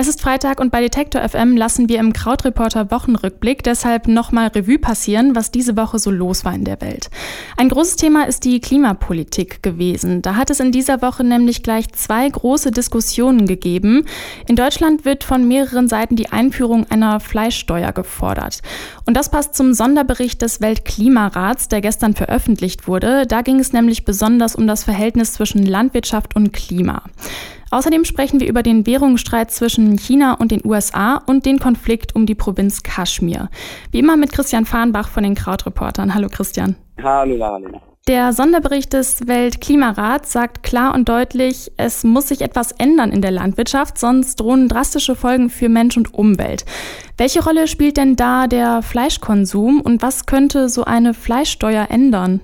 Es ist Freitag und bei Detektor FM lassen wir im Krautreporter Wochenrückblick deshalb nochmal Revue passieren, was diese Woche so los war in der Welt. Ein großes Thema ist die Klimapolitik gewesen. Da hat es in dieser Woche nämlich gleich zwei große Diskussionen gegeben. In Deutschland wird von mehreren Seiten die Einführung einer Fleischsteuer gefordert. Und das passt zum Sonderbericht des Weltklimarats, der gestern veröffentlicht wurde. Da ging es nämlich besonders um das Verhältnis zwischen Landwirtschaft und Klima. Außerdem sprechen wir über den Währungsstreit zwischen China und den USA und den Konflikt um die Provinz Kaschmir. Wie immer mit Christian Fahrenbach von den Krautreportern. Hallo Christian. Hallo Marlene. Der Sonderbericht des Weltklimarats sagt klar und deutlich, es muss sich etwas ändern in der Landwirtschaft, sonst drohen drastische Folgen für Mensch und Umwelt. Welche Rolle spielt denn da der Fleischkonsum und was könnte so eine Fleischsteuer ändern?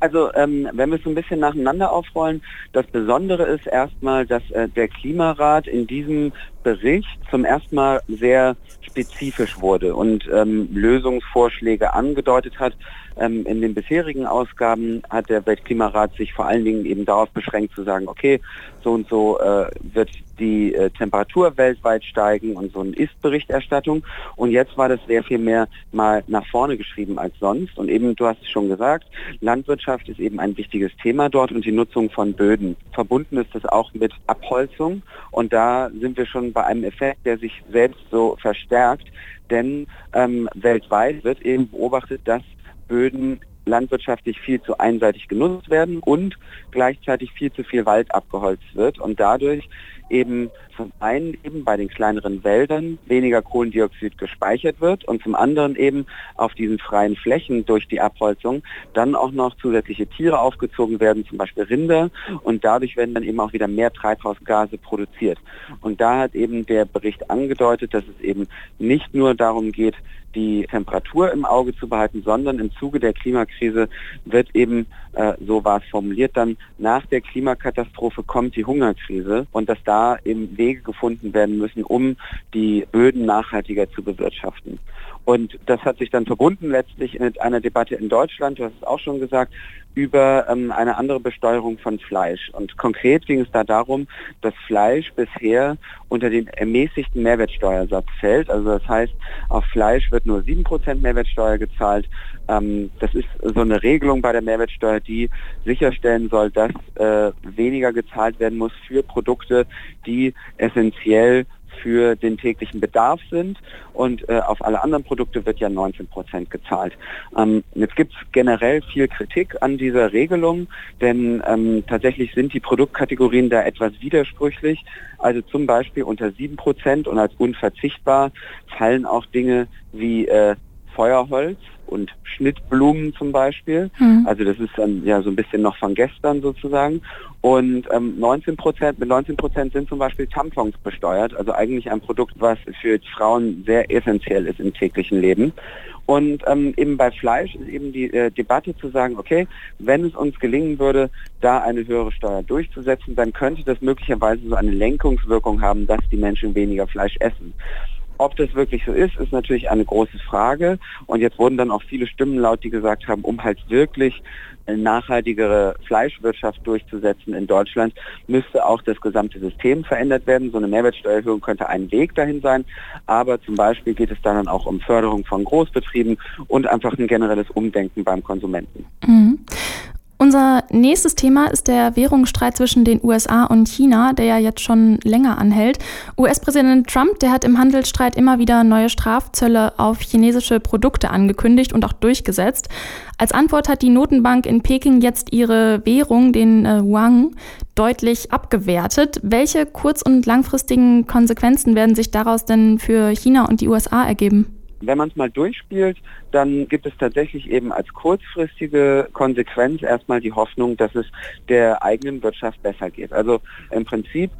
Also ähm, wenn wir es so ein bisschen nacheinander aufrollen, das Besondere ist erstmal, dass äh, der Klimarat in diesem Bericht zum ersten Mal sehr spezifisch wurde und ähm, Lösungsvorschläge angedeutet hat. Ähm, in den bisherigen Ausgaben hat der Weltklimarat sich vor allen Dingen eben darauf beschränkt zu sagen, okay, so und so äh, wird die äh, Temperatur weltweit steigen und so eine Ist-Berichterstattung. Und jetzt war das sehr viel mehr mal nach vorne geschrieben als sonst. Und eben, du hast es schon gesagt, Landwirtschaft ist eben ein wichtiges Thema dort und die Nutzung von Böden. Verbunden ist das auch mit Abholzung. Und da sind wir schon bei einem Effekt, der sich selbst so verstärkt. Denn ähm, weltweit wird eben beobachtet, dass Böden landwirtschaftlich viel zu einseitig genutzt werden und gleichzeitig viel zu viel Wald abgeholzt wird und dadurch eben zum einen eben bei den kleineren Wäldern weniger Kohlendioxid gespeichert wird und zum anderen eben auf diesen freien Flächen durch die Abholzung dann auch noch zusätzliche Tiere aufgezogen werden, zum Beispiel Rinder und dadurch werden dann eben auch wieder mehr Treibhausgase produziert. Und da hat eben der Bericht angedeutet, dass es eben nicht nur darum geht, die Temperatur im Auge zu behalten, sondern im Zuge der Klimakrise wird eben, äh, so war es formuliert, dann nach der Klimakatastrophe kommt die Hungerkrise und dass da eben Wege gefunden werden müssen, um die Böden nachhaltiger zu bewirtschaften. Und das hat sich dann verbunden letztlich mit einer Debatte in Deutschland, du hast es auch schon gesagt, über ähm, eine andere Besteuerung von Fleisch. Und konkret ging es da darum, dass Fleisch bisher unter den ermäßigten Mehrwertsteuersatz fällt. Also das heißt, auf Fleisch wird nur 7% Mehrwertsteuer gezahlt. Ähm, das ist so eine Regelung bei der Mehrwertsteuer, die sicherstellen soll, dass äh, weniger gezahlt werden muss für Produkte, die essentiell für den täglichen Bedarf sind und äh, auf alle anderen Produkte wird ja 19 Prozent gezahlt. Ähm, jetzt gibt es generell viel Kritik an dieser Regelung, denn ähm, tatsächlich sind die Produktkategorien da etwas widersprüchlich. Also zum Beispiel unter 7 Prozent und als unverzichtbar fallen auch Dinge wie äh, Feuerholz und Schnittblumen zum Beispiel. Mhm. Also das ist dann ja so ein bisschen noch von gestern sozusagen. Und ähm, 19 Prozent, mit 19 Prozent sind zum Beispiel Tampons besteuert, also eigentlich ein Produkt, was für Frauen sehr essentiell ist im täglichen Leben. Und ähm, eben bei Fleisch ist eben die äh, Debatte zu sagen, okay, wenn es uns gelingen würde, da eine höhere Steuer durchzusetzen, dann könnte das möglicherweise so eine Lenkungswirkung haben, dass die Menschen weniger Fleisch essen. Ob das wirklich so ist, ist natürlich eine große Frage. Und jetzt wurden dann auch viele Stimmen laut, die gesagt haben, um halt wirklich eine nachhaltigere Fleischwirtschaft durchzusetzen in Deutschland, müsste auch das gesamte System verändert werden. So eine Mehrwertsteuererhöhung könnte ein Weg dahin sein. Aber zum Beispiel geht es dann auch um Förderung von Großbetrieben und einfach ein generelles Umdenken beim Konsumenten. Mhm. Unser nächstes Thema ist der Währungsstreit zwischen den USA und China, der ja jetzt schon länger anhält. US-Präsident Trump, der hat im Handelsstreit immer wieder neue Strafzölle auf chinesische Produkte angekündigt und auch durchgesetzt. Als Antwort hat die Notenbank in Peking jetzt ihre Währung, den äh, deutlich abgewertet. Welche kurz- und langfristigen Konsequenzen werden sich daraus denn für China und die USA ergeben? Wenn man es mal durchspielt, dann gibt es tatsächlich eben als kurzfristige Konsequenz erstmal die Hoffnung, dass es der eigenen Wirtschaft besser geht. Also im Prinzip,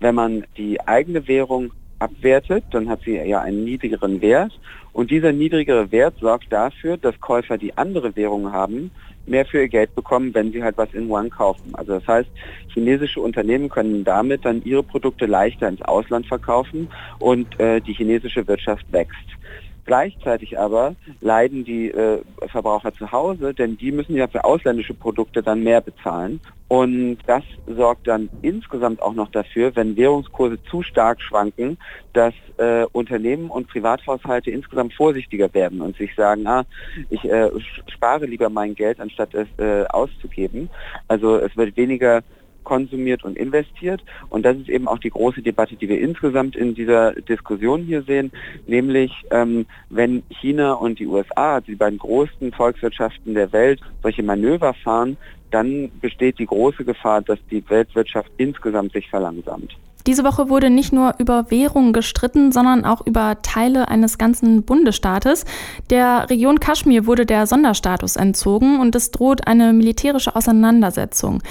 wenn man die eigene Währung abwertet, dann hat sie ja einen niedrigeren Wert und dieser niedrigere Wert sorgt dafür, dass Käufer, die andere Währungen haben, mehr für ihr Geld bekommen, wenn sie halt was in Yuan kaufen. Also das heißt, chinesische Unternehmen können damit dann ihre Produkte leichter ins Ausland verkaufen und äh, die chinesische Wirtschaft wächst. Gleichzeitig aber leiden die äh, Verbraucher zu Hause, denn die müssen ja für ausländische Produkte dann mehr bezahlen. Und das sorgt dann insgesamt auch noch dafür, wenn Währungskurse zu stark schwanken, dass äh, Unternehmen und Privathaushalte insgesamt vorsichtiger werden und sich sagen, ah, ich äh, spare lieber mein Geld, anstatt es äh, auszugeben. Also es wird weniger konsumiert und investiert. Und das ist eben auch die große Debatte, die wir insgesamt in dieser Diskussion hier sehen, nämlich ähm, wenn China und die USA, die beiden größten Volkswirtschaften der Welt, solche Manöver fahren, dann besteht die große Gefahr, dass die Weltwirtschaft insgesamt sich verlangsamt. Diese Woche wurde nicht nur über Währung gestritten, sondern auch über Teile eines ganzen Bundesstaates. Der Region Kaschmir wurde der Sonderstatus entzogen und es droht eine militärische Auseinandersetzung.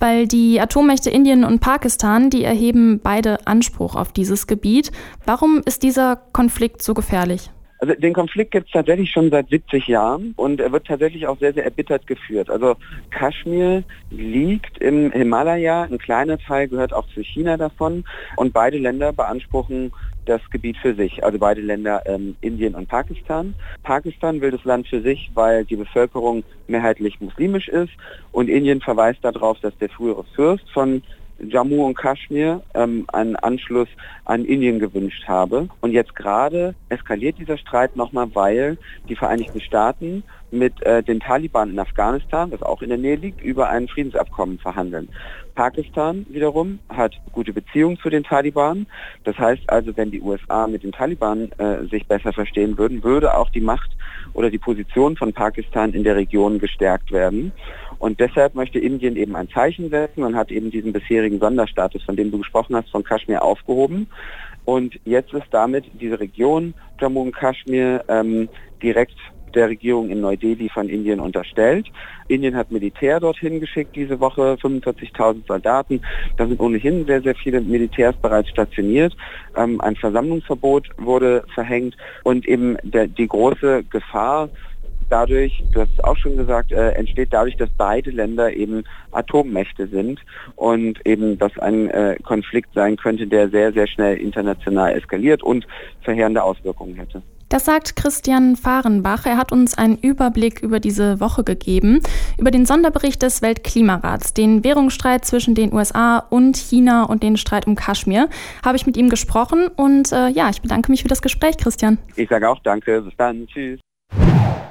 Weil die Atommächte Indien und Pakistan, die erheben beide Anspruch auf dieses Gebiet. Warum ist dieser Konflikt so gefährlich? Also den Konflikt gibt es tatsächlich schon seit 70 Jahren und er wird tatsächlich auch sehr, sehr erbittert geführt. Also Kaschmir liegt im Himalaya, ein kleiner Teil gehört auch zu China davon und beide Länder beanspruchen das Gebiet für sich, also beide Länder ähm, Indien und Pakistan. Pakistan will das Land für sich, weil die Bevölkerung mehrheitlich muslimisch ist und Indien verweist darauf, dass der frühere Fürst von Jammu und Kaschmir ähm, einen Anschluss an Indien gewünscht habe. Und jetzt gerade eskaliert dieser Streit nochmal, weil die Vereinigten Staaten mit äh, den Taliban in Afghanistan, was auch in der Nähe liegt, über ein Friedensabkommen verhandeln. Pakistan wiederum hat gute Beziehungen zu den Taliban. Das heißt also, wenn die USA mit den Taliban äh, sich besser verstehen würden, würde auch die Macht oder die Position von Pakistan in der Region gestärkt werden. Und deshalb möchte Indien eben ein Zeichen setzen und hat eben diesen bisherigen Sonderstatus, von dem du gesprochen hast, von Kaschmir aufgehoben. Und jetzt ist damit diese Region Jammu und Kaschmir ähm, direkt der Regierung in Neu-Delhi von Indien unterstellt. Indien hat Militär dorthin geschickt diese Woche, 45.000 Soldaten. Da sind ohnehin sehr, sehr viele Militärs bereits stationiert. Ähm, ein Versammlungsverbot wurde verhängt und eben der, die große Gefahr, dadurch, du hast es auch schon gesagt, äh, entsteht dadurch, dass beide Länder eben Atommächte sind und eben das ein äh, Konflikt sein könnte, der sehr, sehr schnell international eskaliert und verheerende Auswirkungen hätte. Das sagt Christian Fahrenbach. Er hat uns einen Überblick über diese Woche gegeben, über den Sonderbericht des Weltklimarats, den Währungsstreit zwischen den USA und China und den Streit um Kaschmir. Habe ich mit ihm gesprochen und äh, ja, ich bedanke mich für das Gespräch, Christian. Ich sage auch danke. Bis dann. Tschüss.